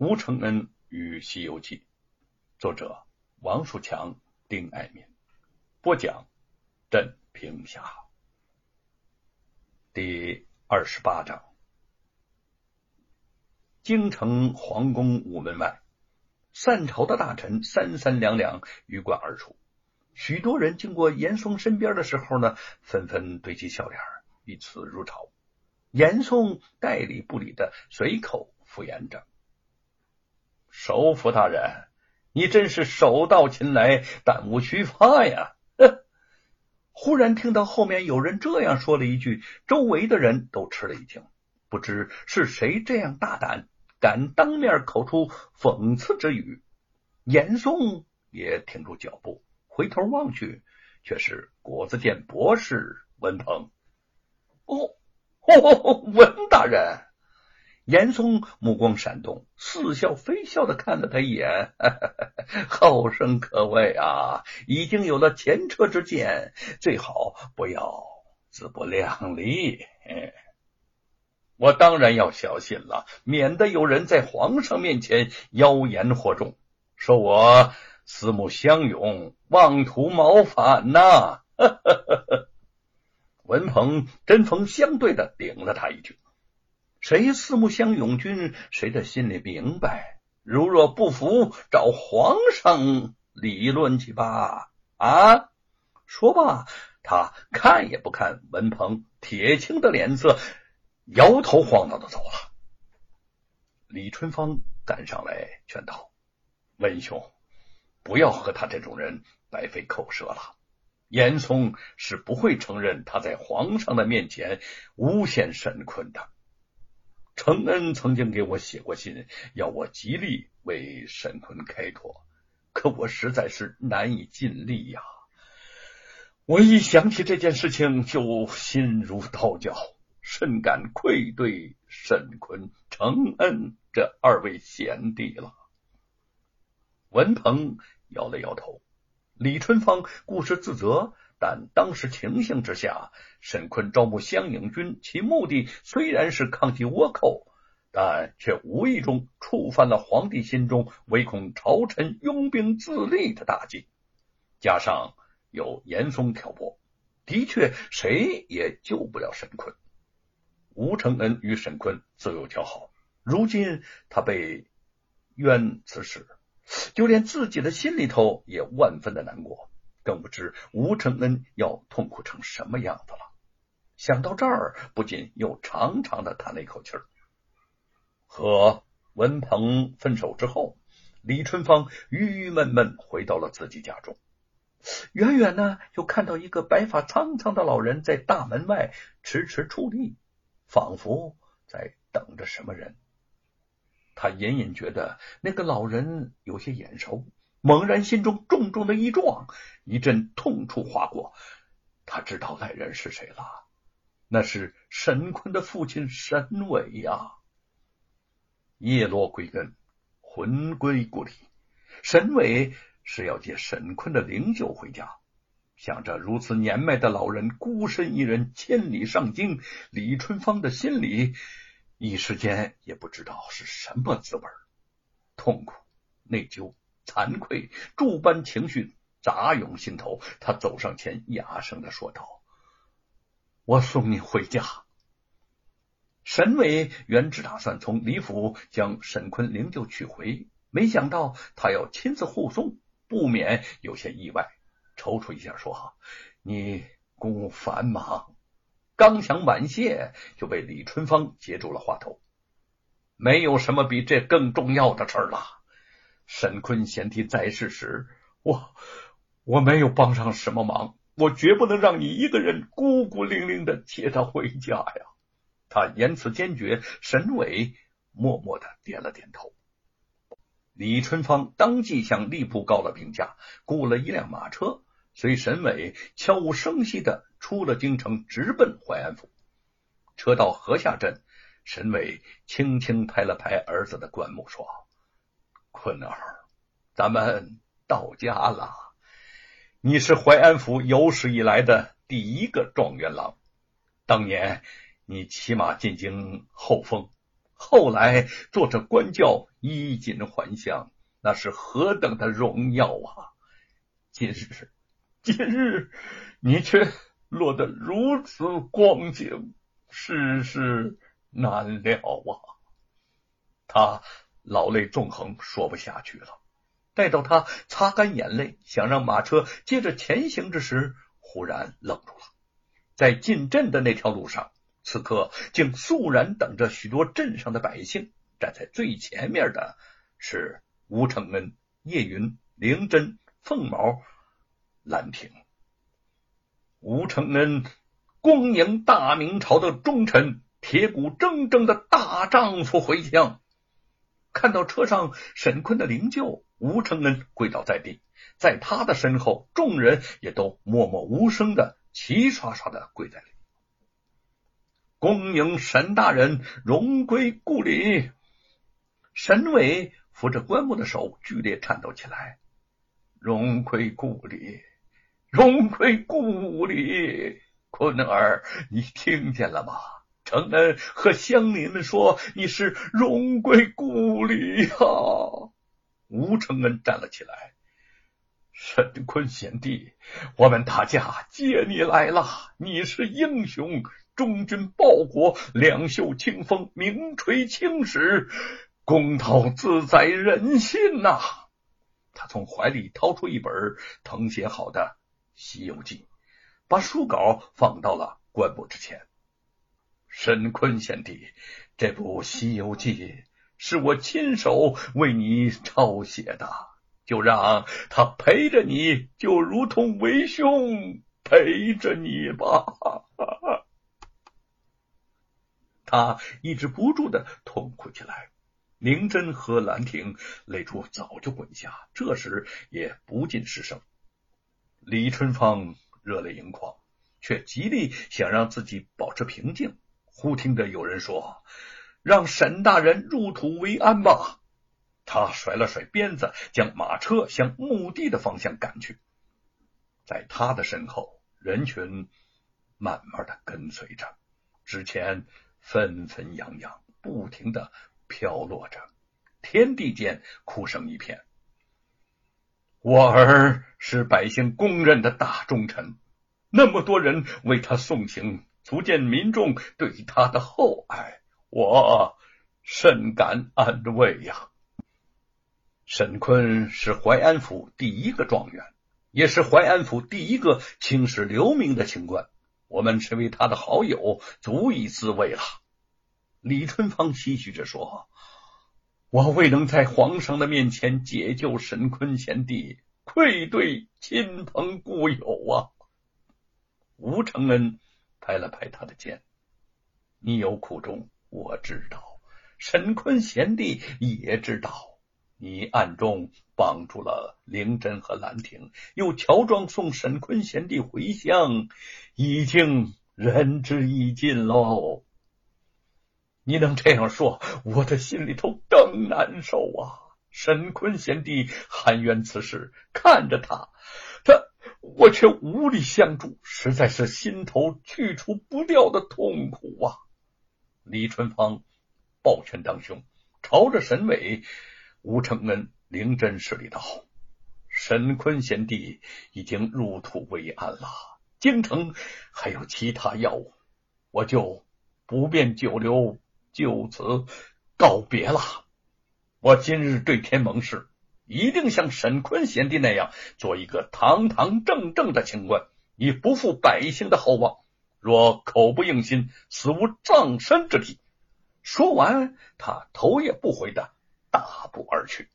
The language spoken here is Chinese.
吴承恩与《西游记》，作者王树强、丁爱民，播讲镇平侠，第二十八章。京城皇宫午门外，散朝的大臣三三两两鱼贯而出，许多人经过严嵩身边的时候呢，纷纷堆起笑脸，以此如潮。严嵩代理不理的随口敷衍着。首府大人，你真是手到擒来，弹无虚发呀！忽然听到后面有人这样说了一句，周围的人都吃了一惊，不知是谁这样大胆，敢当面口出讽刺之语。严嵩也停住脚步，回头望去，却是国子监博士文鹏。哦，哦，文大人。严嵩目光闪动，似笑非笑的看了他一眼，后生可畏啊！已经有了前车之鉴，最好不要自不量力。我当然要小心了，免得有人在皇上面前妖言惑众，说我四目相拥，妄图谋反呐！文鹏针锋相对的顶了他一句。谁四目相拥君，谁的心里明白。如若不服，找皇上理论去吧。啊！说罢，他看也不看文鹏铁青的脸色，摇头晃脑的走了。李春芳赶上来劝道：“文兄，不要和他这种人白费口舌了。严嵩是不会承认他在皇上的面前诬陷沈坤的。”承恩曾经给我写过信，要我极力为沈坤开脱，可我实在是难以尽力呀。我一想起这件事情，就心如刀绞，甚感愧对沈坤、承恩这二位贤弟了。文鹏摇了摇头，李春芳固是自责。但当时情形之下，沈坤招募湘影军，其目的虽然是抗击倭寇，但却无意中触犯了皇帝心中唯恐朝臣拥兵自立的大忌。加上有严嵩挑拨，的确谁也救不了沈坤。吴承恩与沈坤自幼交好，如今他被冤此事，就连自己的心里头也万分的难过。更不知吴承恩要痛苦成什么样子了。想到这儿，不禁又长长的叹了一口气。和文鹏分手之后，李春芳郁郁闷闷回到了自己家中。远远呢，又看到一个白发苍苍的老人在大门外迟迟矗立，仿佛在等着什么人。他隐隐觉得那个老人有些眼熟。猛然，心中重重的一撞，一阵痛楚划过。他知道来人是谁了，那是沈坤的父亲沈伟呀。叶落归根，魂归故里。沈伟是要接沈坤的灵柩回家。想着如此年迈的老人孤身一人千里上京，李春芳的心里一时间也不知道是什么滋味，痛苦、内疚。惭愧诸般情绪杂涌心头，他走上前，哑声的说道：“我送你回家。”沈伟原只打算从李府将沈坤灵柩取回，没想到他要亲自护送，不免有些意外，踌躇一下说：“你公务繁忙。”刚想婉谢，就被李春芳截住了话头：“没有什么比这更重要的事儿了。”沈坤贤弟在世时，我我没有帮上什么忙，我绝不能让你一个人孤孤零零的接他回家呀！他言辞坚决，沈伟默默的点了点头。李春芳当即向吏部告了病假，雇了一辆马车，随沈伟悄无声息的出了京城，直奔淮安府。车到河下镇，沈伟轻轻拍了拍儿子的棺木，说。坤儿，咱们到家了。你是淮安府有史以来的第一个状元郎。当年你骑马进京后封，后来做着官轿，衣锦还乡，那是何等的荣耀啊！今日，今日你却落得如此光景，世事难料啊！他老泪纵横，说不下去了。待到他擦干眼泪，想让马车接着前行之时，忽然愣住了。在进镇的那条路上，此刻竟肃然等着许多镇上的百姓。站在最前面的是吴承恩、叶云、灵真、凤毛、兰亭。吴承恩，恭迎大明朝的忠臣，铁骨铮铮的大丈夫回乡。看到车上沈坤的灵柩，吴承恩跪倒在地，在他的身后，众人也都默默无声的齐刷刷的跪在里。恭迎沈大人荣归故里。沈伟扶着棺木的手剧烈颤抖起来。荣归故里，荣归故里，坤儿，你听见了吗？承恩和乡邻们说你是荣归故里呀！吴承恩站了起来，沈坤贤弟，我们大家接你来了，你是英雄，忠君报国，两袖清风，名垂青史，公道自在人心呐！他从怀里掏出一本誊写好的《西游记》，把书稿放到了棺木之前。沈坤贤弟，这部《西游记》是我亲手为你抄写的，就让他陪着你，就如同为兄陪着你吧。他抑制不住的痛哭起来。明真和兰亭泪珠早就滚下，这时也不禁失声。李春芳热泪盈眶，却极力想让自己保持平静。忽听得有人说：“让沈大人入土为安吧。”他甩了甩鞭子，将马车向墓地的方向赶去。在他的身后，人群慢慢的跟随着，之前纷纷扬扬，不停的飘落着，天地间哭声一片。我儿是百姓公认的大忠臣，那么多人为他送行。足见民众对他的厚爱，我甚感安慰呀。沈坤是淮安府第一个状元，也是淮安府第一个青史留名的清官，我们成为他的好友，足以自慰了。李春芳唏嘘着说：“我未能在皇上的面前解救沈坤贤弟，愧对亲朋故友啊。”吴承恩。拍了拍他的肩，你有苦衷，我知道。沈坤贤弟也知道，你暗中帮助了灵真和兰亭，又乔装送沈坤贤弟回乡，已经仁至义尽喽。你能这样说，我的心里头更难受啊！沈坤贤弟含冤此事，看着他，他。我却无力相助，实在是心头去除不掉的痛苦啊！李春芳抱拳当胸，朝着沈伟、吴承恩、灵真施礼道：“沈坤贤弟已经入土为安了，京城还有其他要务，我就不便久留，就此告别了。我今日对天盟誓。”一定像沈坤贤弟那样，做一个堂堂正正的清官，以不负百姓的厚望。若口不应心，死无葬身之地。说完，他头也不回的大步而去。